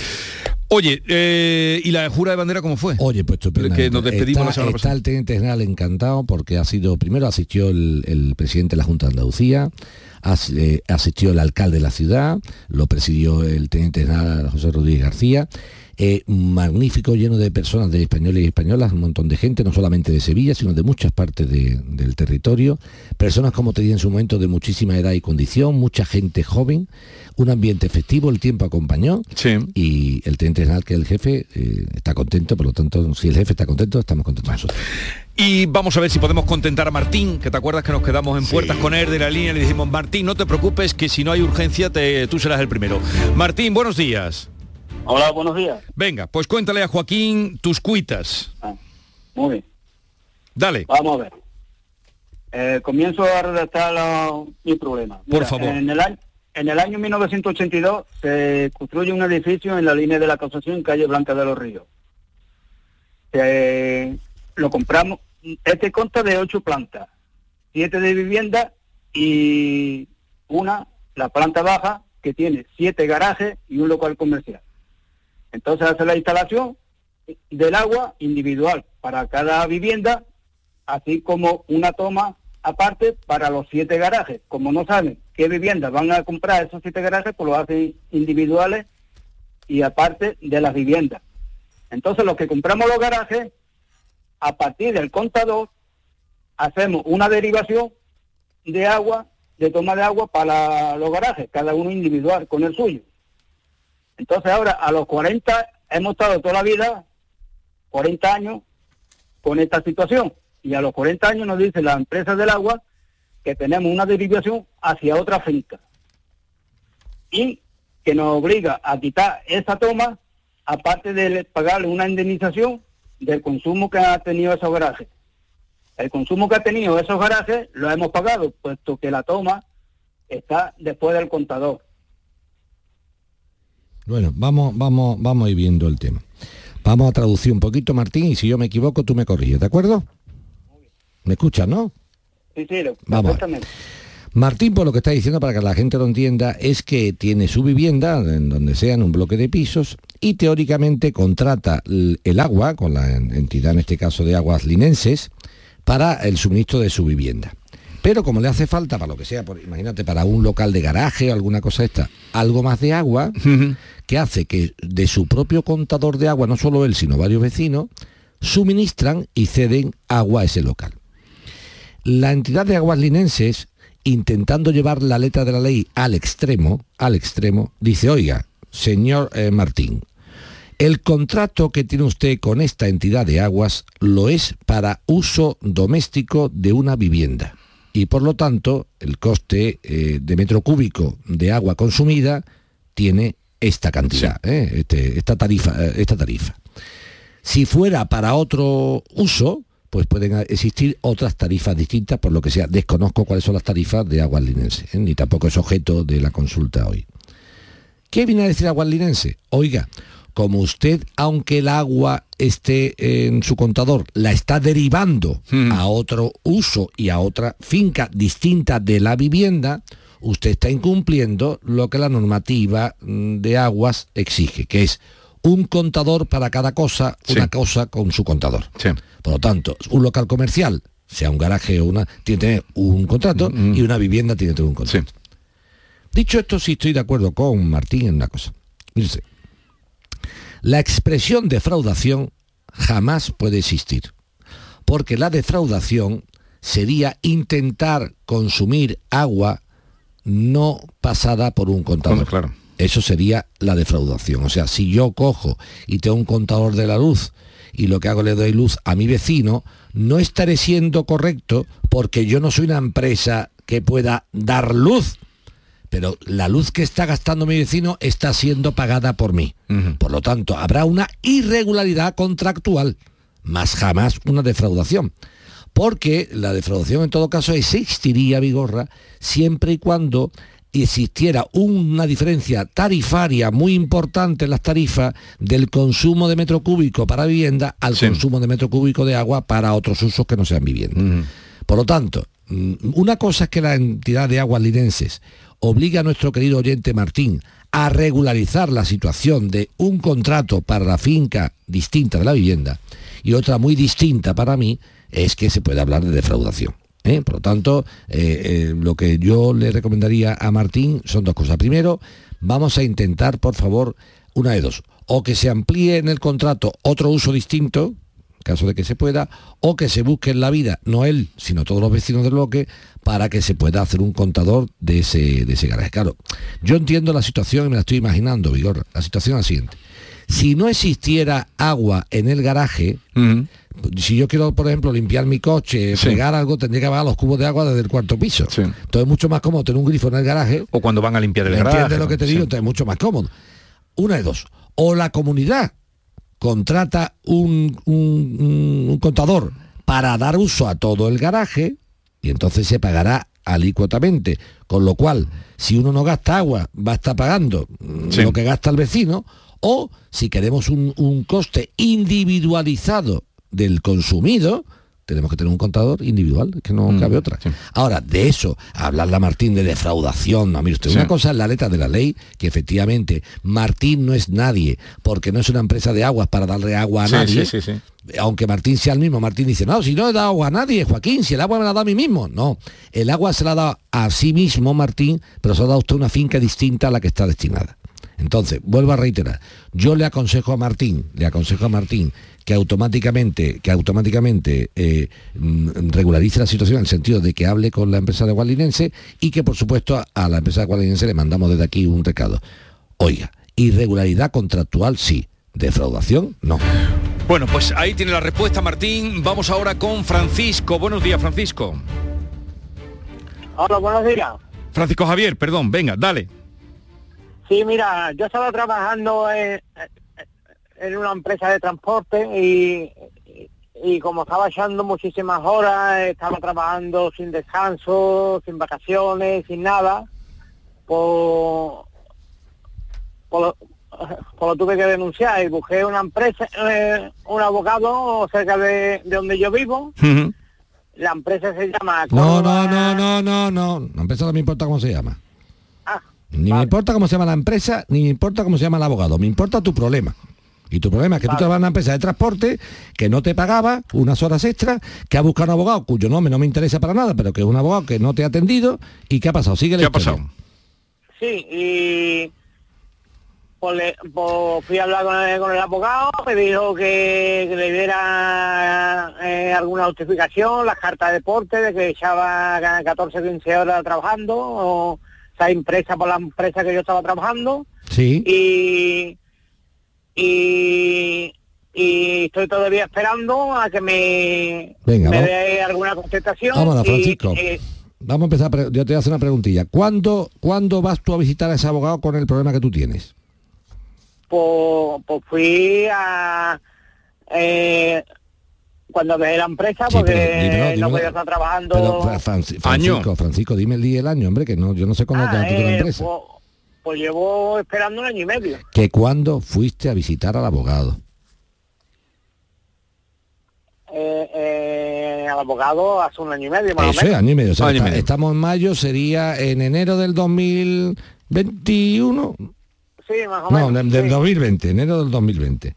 Oye, eh, ¿y la jura de bandera cómo fue? Oye, pues. Que nos despedimos está, la semana está el teniente general encantado porque ha sido, primero asistió el, el presidente de la Junta de Andalucía, as- eh, asistió el alcalde de la ciudad, lo presidió el teniente general José Rodríguez García. Eh, magnífico, lleno de personas de españoles y españolas, un montón de gente, no solamente de Sevilla, sino de muchas partes de- del territorio. Personas, como te dije en su momento, de muchísima edad y condición, mucha gente joven, un ambiente festivo, el tiempo acompañó y el teniente general, que es el jefe, eh, está contento, por lo tanto, si el jefe está contento, estamos contentos nosotros. Y vamos a ver si podemos contentar a Martín, que te acuerdas que nos quedamos en puertas con él de la línea y le dijimos, Martín, no te preocupes, que si no hay urgencia, te- tú serás el primero. Martín, buenos días. Hola, buenos días. Venga, pues cuéntale a Joaquín tus cuitas. Muy bien. Dale. Vamos a ver. Eh, comienzo a redactar mi problema. Por favor. En el, año, en el año 1982 se construye un edificio en la línea de la Concepción, calle Blanca de los Ríos. Eh, lo compramos. Este consta de ocho plantas, siete de vivienda y una, la planta baja, que tiene siete garajes y un local comercial. Entonces hace la instalación del agua individual para cada vivienda, así como una toma aparte para los siete garajes. Como no saben qué viviendas van a comprar esos siete garajes, pues lo hacen individuales y aparte de las viviendas. Entonces los que compramos los garajes, a partir del contador, hacemos una derivación de agua, de toma de agua para los garajes, cada uno individual, con el suyo. Entonces ahora a los 40 hemos estado toda la vida, 40 años, con esta situación. Y a los 40 años nos dice la empresa del agua que tenemos una derivación hacia otra finca. Y que nos obliga a quitar esa toma, aparte de pagarle una indemnización del consumo que ha tenido esos garajes. El consumo que ha tenido esos garajes lo hemos pagado, puesto que la toma está después del contador. Bueno, vamos, vamos, vamos a ir viendo el tema. Vamos a traducir un poquito, Martín, y si yo me equivoco, tú me corriges, ¿de acuerdo? ¿Me escuchas, no? Sí, sí, lo- Vamos. Martín, por lo que está diciendo, para que la gente lo entienda, es que tiene su vivienda, en donde sea, en un bloque de pisos, y teóricamente contrata el agua, con la en- entidad, en este caso de aguas linenses, para el suministro de su vivienda. Pero como le hace falta, para lo que sea, por, imagínate, para un local de garaje o alguna cosa esta, algo más de agua, que hace que de su propio contador de agua, no solo él, sino varios vecinos, suministran y ceden agua a ese local. La entidad de aguas linenses, intentando llevar la letra de la ley al extremo, al extremo, dice, oiga, señor eh, Martín, el contrato que tiene usted con esta entidad de aguas lo es para uso doméstico de una vivienda. Y por lo tanto, el coste eh, de metro cúbico de agua consumida tiene esta cantidad, ¿eh? Este- esta, tarifa, eh, esta tarifa. Si fuera para otro uso, pues pueden existir otras tarifas distintas, por lo que sea. Desconozco cuáles son las tarifas de aguas linense, ¿eh? ni tampoco es objeto de la consulta hoy. ¿Qué viene a decir aguas linense? Oiga, como usted, aunque el agua esté en su contador, la está derivando a otro uso y a otra finca distinta de la vivienda, usted está incumpliendo lo que la normativa mm, de aguas exige, que es un contador para cada cosa, una cosa con su contador. Por lo tanto, un local comercial, sea un garaje o una, tiene que tener un contrato y una vivienda tiene que tener un contrato. Dicho esto, sí estoy de acuerdo con Martín en una cosa. La expresión defraudación jamás puede existir, porque la defraudación sería intentar consumir agua no pasada por un contador. Eso sería la defraudación. O sea, si yo cojo y tengo un contador de la luz y lo que hago le doy luz a mi vecino, no estaré siendo correcto porque yo no soy una empresa que pueda dar luz. Pero la luz que está gastando mi vecino está siendo pagada por mí. Por lo tanto, habrá una irregularidad contractual, más jamás una defraudación. Porque la defraudación en todo caso existiría, Vigorra, siempre y cuando existiera una diferencia tarifaria muy importante en las tarifas del consumo de metro cúbico para vivienda al consumo de metro cúbico de agua para otros usos que no sean vivienda. Por lo tanto, mm, una cosa es que la entidad de aguas linenses obliga a nuestro querido oyente Martín a regularizar la situación de un contrato para la finca distinta de la vivienda y otra muy distinta para mí es que se puede hablar de defraudación. ¿eh? Por lo tanto, eh, eh, lo que yo le recomendaría a Martín son dos cosas. Primero, vamos a intentar, por favor, una de dos. O que se amplíe en el contrato otro uso distinto, caso de que se pueda, o que se busque en la vida, no él, sino todos los vecinos del bloque, para que se pueda hacer un contador de ese, de ese garaje. Claro, yo entiendo la situación y me la estoy imaginando, Vigor. La situación es la siguiente. Si no existiera agua en el garaje, si yo quiero, por ejemplo, limpiar mi coche, fregar algo, tendría que bajar los cubos de agua desde el cuarto piso. Entonces es mucho más cómodo tener un grifo en el garaje. O cuando van a limpiar el ¿Entiendes garaje. lo que te digo? Entonces es mucho más cómodo. Una de dos. O la comunidad contrata un, un- un- un contador para dar uso a todo el garaje y entonces se pagará alícuotamente. Con lo cual, si uno no gasta agua, va a estar pagando mm, Sí. lo que gasta el vecino. O si queremos un, un coste individualizado del consumido, tenemos que tener un contador individual, que no cabe otra. Ahora, de eso, hablarle a Martín de defraudación, no, mire usted, Sí. una cosa es la letra de la ley, que efectivamente Martín no es nadie, porque no es una empresa de aguas para darle agua a Sí, nadie. sí, sí, sí. Aunque Martín sea el mismo, Martín dice, no, si no he dado agua a nadie, Joaquín, si el agua me la dado a mí mismo. No, el agua se la ha dado a sí mismo, Martín, pero se ha dado usted una finca distinta a la que está destinada. Entonces, vuelvo a reiterar, yo le aconsejo a Martín, le aconsejo a Martín que automáticamente, que automáticamente eh, mm, regularice la situación en el sentido de que hable con la empresa de Gualinense y que por supuesto a, a la empresa de Gualinense le mandamos desde aquí un recado. Oiga, irregularidad contractual sí, defraudación no. Bueno, pues ahí tiene la respuesta, Martín. Vamos ahora con Francisco. Buenos días, Francisco. Hola, buenos días. Francisco Javier, perdón, venga, dale. Sí, mira, yo estaba trabajando en, en una empresa de transporte y, y como estaba echando muchísimas horas, estaba trabajando sin descanso, sin vacaciones, sin nada, pues, pues lo, pues lo tuve que denunciar y busqué una empresa, eh, un abogado cerca de, de donde yo vivo. La empresa se llama... No, no, no, no, no, no. La empresa no me importa cómo se llama. Ah, Ni me importa cómo se llama la empresa, ni me importa cómo se llama el abogado. Me importa tu problema. Y tu problema es que tú trabajas en una empresa de transporte que no te pagaba unas horas extras, que ha buscado un abogado cuyo nombre no me interesa para nada, pero que es un abogado que no te ha atendido. ¿Y qué ha pasado? Sigue la ¿Qué ha pasado? Sí, y pues, le- pues fui a hablar con el, con el abogado, me dijo que, que le diera eh, alguna justificación, las cartas de deporte, de que echaba 14, 15 horas trabajando, o sea, impresa por la empresa que yo estaba trabajando, Sí. y, y, y estoy todavía esperando a que me, Venga, me dé alguna contestación. Vámonos, y, Francisco. eh, Vamos a empezar. Yo te voy a hacer una preguntilla. ¿Cuándo, ¿Cuándo vas tú a visitar a ese abogado con el problema que tú tienes? pues, pues fui a eh, cuando dejé la empresa Sí, porque pero dímelo, no dímelo. podía estar trabajando Pero, Fra- Franci- Francisco, Francisco, dime el día y el año, hombre, que no, yo no sé cuándo te Ah, has quitado la eh, empresa. pues, pues llevo esperando un año y medio Que cuando fuiste a visitar al abogado. eh, eh, al abogado hace un año y medio más o Eso es, menos año y medio. O sea, Año y está- medio. estamos en mayo, sería en enero del 2021. sí más o No, menos del, del sí. 2020, enero del 2020.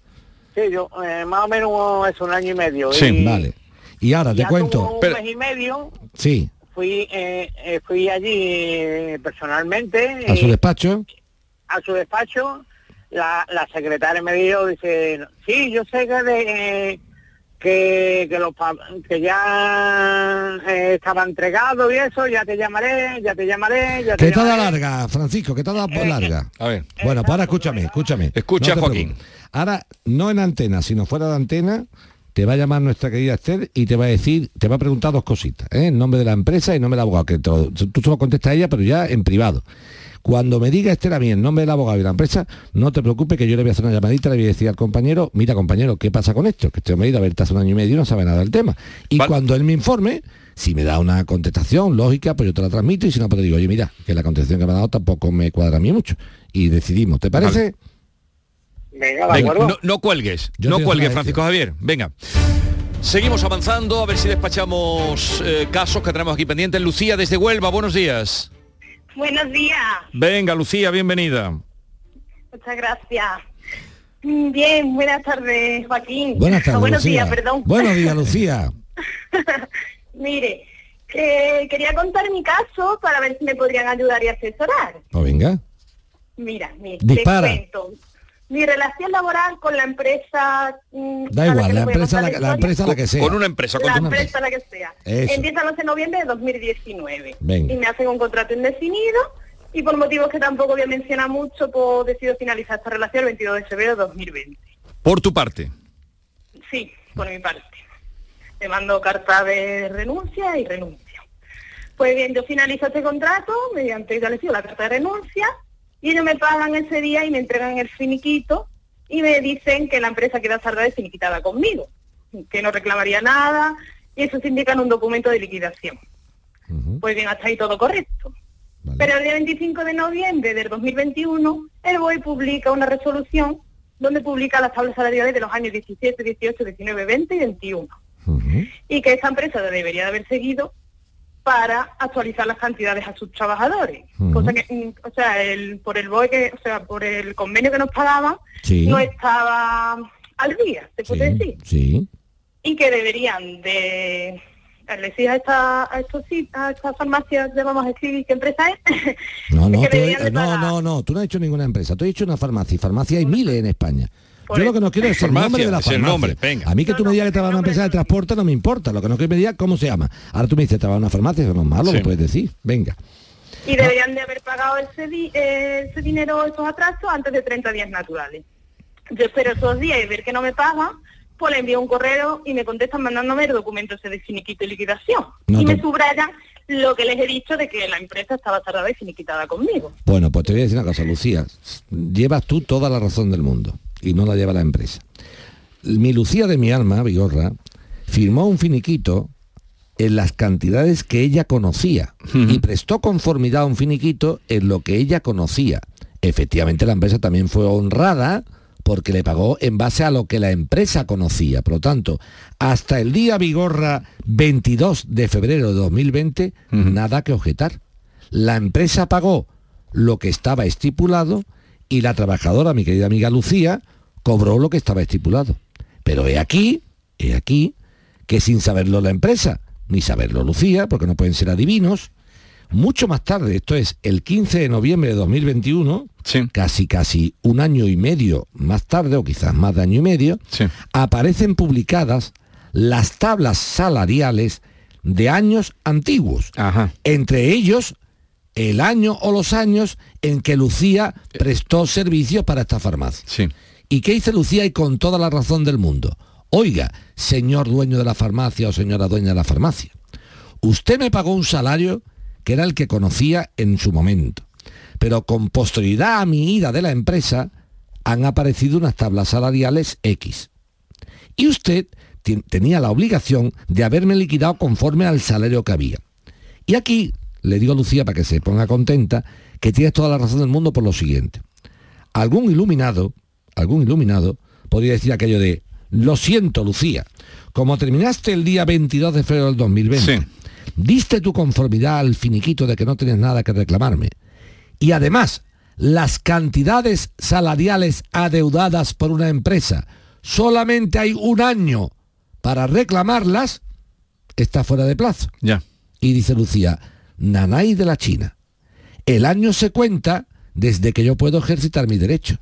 Sí, yo eh, más o menos es un año y medio Sí, y, vale. Y ahora y te cuento. un mes y medio Sí, fui eh, eh, fui allí eh, personalmente a su despacho. a su despacho, la, la secretaria me dijo, dice, sí, yo sé que de, que, que, los, pa- que ya eh, estaba entregado y eso, ya te llamaré, ya te llamaré, ya te Que te da llamaré. larga, Francisco, que te da por larga. A ver. Bueno, pues ahora escúchame, escúchame. Escucha, te Joaquín. preocupes. Ahora, no en antena, sino fuera de antena, te va a llamar nuestra querida Esther y te va a decir, te va a preguntar dos cositas, ¿eh? el nombre de la empresa y el nombre del abogado, que todo- tú solo contestas a ella, pero ya en privado. Cuando me diga Esther a mí el nombre del abogado y la empresa, no te preocupes que yo le voy a hacer una llamadita, le voy a decir al compañero, mira compañero, ¿qué pasa con esto? Que este hombre ha ido hace un año y medio y no sabe nada del tema. Y cuando él me informe, si me da una contestación lógica, pues yo te la transmito y si no, pues te digo, oye, mira, que la contestación que me ha dado tampoco me cuadra a mí mucho. Y decidimos, ¿te parece? Venga, de Venga, acuerdo. no, no cuelgues, Yo no cuelgues, Francisco Javier. Venga. Seguimos avanzando, a ver si despachamos eh, casos que tenemos aquí pendientes. Lucía desde Huelva, buenos días. Buenos días, Venga, Lucía, bienvenida. muchas gracias. Mm, Bien, buenas tardes, Joaquín. Buenas tardes, O buenos Lucía. días, perdón. Buenos días, Lucía. Mire, que quería contar mi caso para ver si me podrían ayudar y asesorar. Pues venga. Mira, mire, Dispara. te cuento. Mi relación laboral con la empresa... mm, Da igual, la empresa, la, la empresa la que sea. Con una empresa, La con una empresa, la que sea. Eso. Empieza el 11 de noviembre de 2019. Venga. Y me hacen un contrato indefinido y por motivos que tampoco voy a mencionar mucho, pues decido finalizar esta relación el 22 de febrero de 2020. Por tu parte. Sí, por mi parte. Le mando carta de renuncia y renuncio. Pues bien, yo finalizo este contrato mediante la carta de renuncia y ellos me pagan ese día y me entregan el finiquito y me dicen que la empresa queda saldada y finiquitada conmigo, que no reclamaría nada y eso se indica en un documento de liquidación. Pues bien, hasta ahí todo correcto. Pero el día 25 de noviembre del 2021, el BOE publica una resolución donde publica las tablas salariales de los años 17, 18, 19, 20 y 21. Y que esta empresa debería de haber seguido para actualizar las cantidades a sus trabajadores. Cosa que, mm, o sea, el, por el BOE, que, o sea, por el convenio que nos pagaban, Sí. no estaba al día, se puede decir. Sí. Y que deberían de decir a esta, a estos a estas farmacias, le vamos a decir qué empresa es, No, no, que no, no, no, tú no has hecho ninguna empresa, tú has hecho una farmacia y farmacia hay miles en España. Yo lo que no quiero es el Farmacia, nombre de la es el farmacia. nombre, venga. A mí que tú me digas que trabajas en una empresa de transporte no me importa, lo que no quiero me digas cómo se llama. Ahora tú me dices, trabajas en una farmacia, eso no es malo, Sí. lo puedes decir. Venga. y deberían de haber pagado ese, di- eh, ese dinero, esos atrasos, antes de 30 días naturales. Yo espero esos días y ver que no me pagan, pues le envío un correo y me contestan mandándome el documento ese de finiquito y liquidación. No y te- me subrayan lo que les he dicho de que la empresa estaba tardada y finiquitada conmigo. Bueno, pues te voy a decir una cosa, Lucía. Llevas tú toda la razón del mundo y no la lleva la empresa. Mi Lucía de mi alma, Vigorra, firmó un finiquito en las cantidades que ella conocía y prestó conformidad a un finiquito en lo que ella conocía. Efectivamente, la empresa también fue honrada porque le pagó en base a lo que la empresa conocía. Por lo tanto, hasta el día Vigorra 22 de febrero de 2020, nada que objetar. La empresa pagó lo que estaba estipulado y la trabajadora, mi querida amiga Lucía, cobró lo que estaba estipulado. Pero he aquí, he aquí, que sin saberlo la empresa, ni saberlo Lucía, porque no pueden ser adivinos, mucho más tarde, esto es el 15 de noviembre de 2021, casi casi un año y medio más tarde, o quizás más de año y medio, aparecen publicadas las tablas salariales de años antiguos. Entre ellos, el año o los años en que Lucía prestó servicios para esta farmacia. ¿Y qué dice Lucía y con toda la razón del mundo? Oiga, señor dueño de la farmacia o señora dueña de la farmacia, usted me pagó un salario que era el que conocía en su momento, pero con posterioridad a mi ida de la empresa han aparecido unas tablas salariales X. Y usted tenía la obligación de haberme liquidado conforme al salario que había. Y aquí le digo a Lucía para que se ponga contenta que tienes toda la razón del mundo por lo siguiente. Algún iluminado, algún iluminado podría decir aquello de lo siento, Lucía, como terminaste el día 22 de febrero del 2020, diste tu conformidad al finiquito de que no tienes nada que reclamarme. Y además, las cantidades salariales adeudadas por una empresa, solamente hay un año para reclamarlas, está fuera de plazo. Ya. Y dice Lucía, Nanay de la China. El año se cuenta desde que yo puedo ejercitar mi derecho.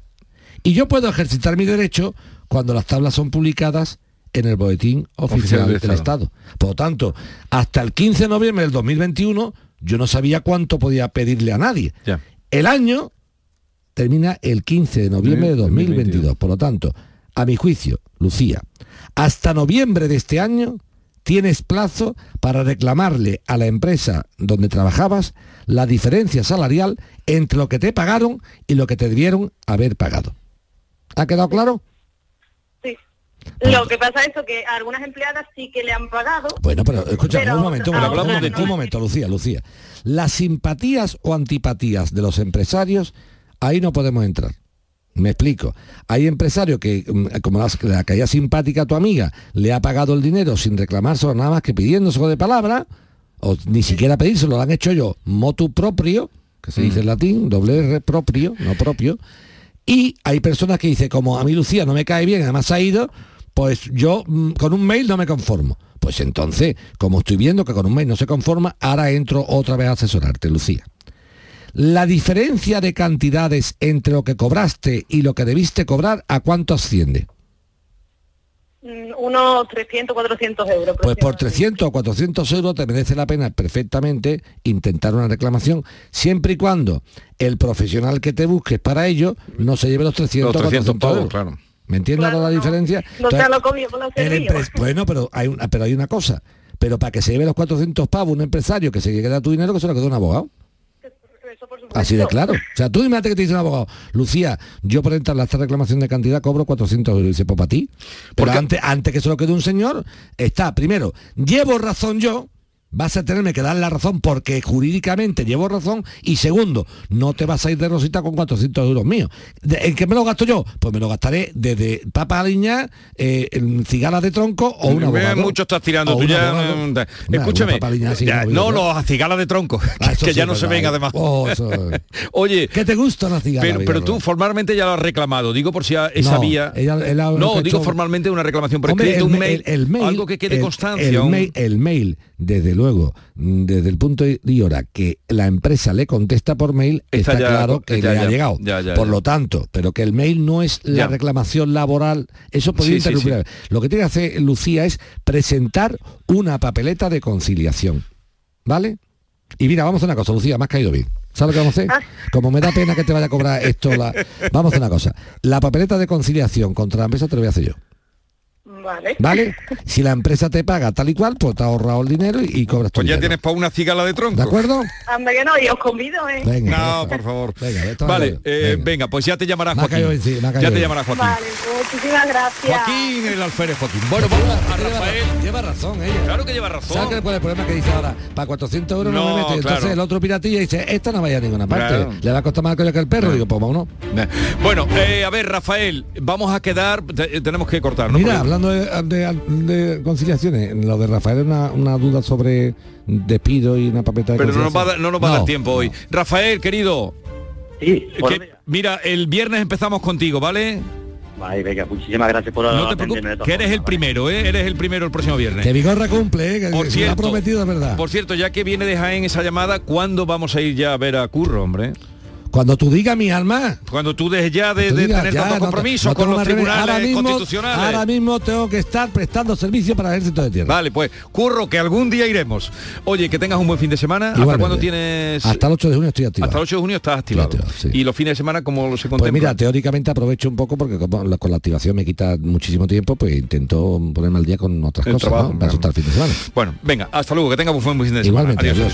Y yo puedo ejercitar mi derecho cuando las tablas son publicadas en el boletín oficial, Oficial del del Estado. Por lo tanto, hasta el 15 de noviembre del 2021 yo no sabía cuánto podía pedirle a nadie. El año termina el 15 de noviembre de 2022. Por lo tanto, a mi juicio, Lucía, hasta noviembre de este año tienes plazo para reclamarle a la empresa donde trabajabas la diferencia salarial entre lo que te pagaron y lo que te debieron haber pagado. ¿Ha quedado claro? Sí. Lo que pasa es eso, que a algunas empleadas sí que le han pagado. Bueno, pero escucha, Pero un momento, a momento, otras un momento, no. un momento, Lucía, Lucía. Las simpatías o antipatías de los empresarios, ahí no podemos entrar. Me explico. Hay empresarios que, mm, como la que haya simpática a tu amiga, le ha pagado el dinero sin reclamárselo nada más que pidiéndoselo de palabra, o ni siquiera pedírselo, lo han hecho yo, motu proprio, que se dice en latín, doble R propio, no propio. Y hay personas que dicen, como a mí Lucía no me cae bien, además ha ido, pues yo mm, con un mail no me conformo. Pues entonces, como estoy viendo que con un mail no se conforma, ahora entro otra vez a asesorarte, Lucía. La diferencia de cantidades entre lo que cobraste y lo que debiste cobrar, ¿a cuánto asciende? Mm, Unos 300, 400 euros. Pues por 300 o 400 euros te merece la pena perfectamente intentar una reclamación, siempre y cuando el profesional que te busques para ello no se lleve los 300 o Los 300 400 euros. pavos, claro. ¿Me entiendes la diferencia? No Entonces, lo el servicios. empre- bueno, pero hay, una, pero hay una cosa. Pero para que se lleve los 400 pavos un empresario que se queda tu dinero, que se lo quede un abogado. Así de claro. O sea, tú imagínate que te dice un abogado, Lucía, yo por entrar a esta reclamación de cantidad cobro 400 euros. Y dice, pues para ti. Pero antes, antes que se lo quede un señor, está, primero, llevo razón yo, vas a tenerme que dar la razón porque jurídicamente llevo razón. Y segundo, no te vas a ir de rosita con 400 euros míos. ¿De- ¿En qué me lo gasto yo? Pues me lo gastaré desde papa aliña, eh, en cigarras de tronco o un Ve, abogado. Mucho estás tirando O tú un ya. abogado. mm, Una- Escúchame. una ya, no, no, los cigalas de tronco, Ah, que, que sí ya no se ven ¿eh? además. Oh, eso- Oye, ¿Qué te gusta una cigala? pero, pero tú formalmente ya lo has reclamado. Digo por si a- esa No, vía. ella- él ha- no, digo hecho- formalmente una reclamación por escrito, el, un ma- mail, el- el mail, algo que quede el- constancia. El, un- mail, el mail, desde luego, mm, desde el punto y hora que la empresa le contesta por mail, Está está, ya- claro que ya, le ya, ha llegado. ya, ya, por ya. lo tanto, pero que el mail no es la reclamación laboral, eso podría Sí, sí, interrumpir. Lo que tiene que hacer Lucía es presentar una papeleta de conciliación. ¿Vale? Y mira, vamos a una cosa, Lucía, me has caído bien. ¿Sabes lo que vamos a hacer? Como me da pena que te vaya a cobrar esto, la... vamos a una cosa. La papeleta de conciliación contra la empresa te lo voy a hacer yo. Vale. ¿Vale? Si la empresa te paga tal y cual, pues te has ahorrado el dinero y, y cobras tu Pues ya dinero. tienes para una cigala de tronco. ¿De acuerdo? Anda que no, y os convido, ¿eh? Venga, No, por favor. Venga, esto Vale, va- eh, venga. pues ya te llamará Joaquín. caído sí, ya te llamará Joaquín. Vale, muchísimas gracias. Joaquín, el alférez Joaquín. Bueno, vamos a Rafael. Lleva razón ella. Claro que lleva razón. ¿Sabes cuál es el problema que dice ahora? Para 400 euros no, No, me meto. Y Entonces claro. el otro piratilla dice, esta no vaya a ninguna parte. Claro. Le va a costar más que el perro. Digo, pues vámonos. Bueno, eh, a ver, Rafael, vamos a quedar, te- tenemos que cortar, ¿no? Mira, hablando de, de- de conciliaciones, lo de Rafael es una, una duda sobre despido y una papeta de pero no nos va, a conciliación. dar- no nos va a dar No, tiempo hoy. Rafael, querido. Sí, que- mira, el viernes empezamos contigo, ¿vale? Vale, venga, muchísimas gracias por No te preocupes, de que eres el primero, ¿eh? Eres el primero el próximo viernes. Que Vigorra cumple, ¿eh? que Por cierto, ha prometido de verdad. Por cierto, ya que viene de Jaén esa llamada, ¿cuándo vamos a ir ya a ver a Curro, hombre? Cuando tú digas mi alma. Cuando tú dejes ya de, de digas, tener ya, tanto no te- compromiso no con los tribunales ahora mismo, constitucionales. Ahora mismo tengo que estar prestando servicio para el ejército de tierra. Vale, pues curro que algún día iremos. Oye, que tengas un buen fin de semana. ¿Hasta cuándo tienes? Hasta el 8 de junio estoy activado. Hasta el 8 de junio estás activado. Y los fines de semana, como se contempla? Pues mira, teóricamente aprovecho un poco porque como la- con la activación me quita muchísimo tiempo, pues intento ponerme al día con otras El cosas, trabajo, ¿no? Para el fin de semana. Bueno, venga, hasta luego, que tengas un buen fin de semana. Igualmente, adiós.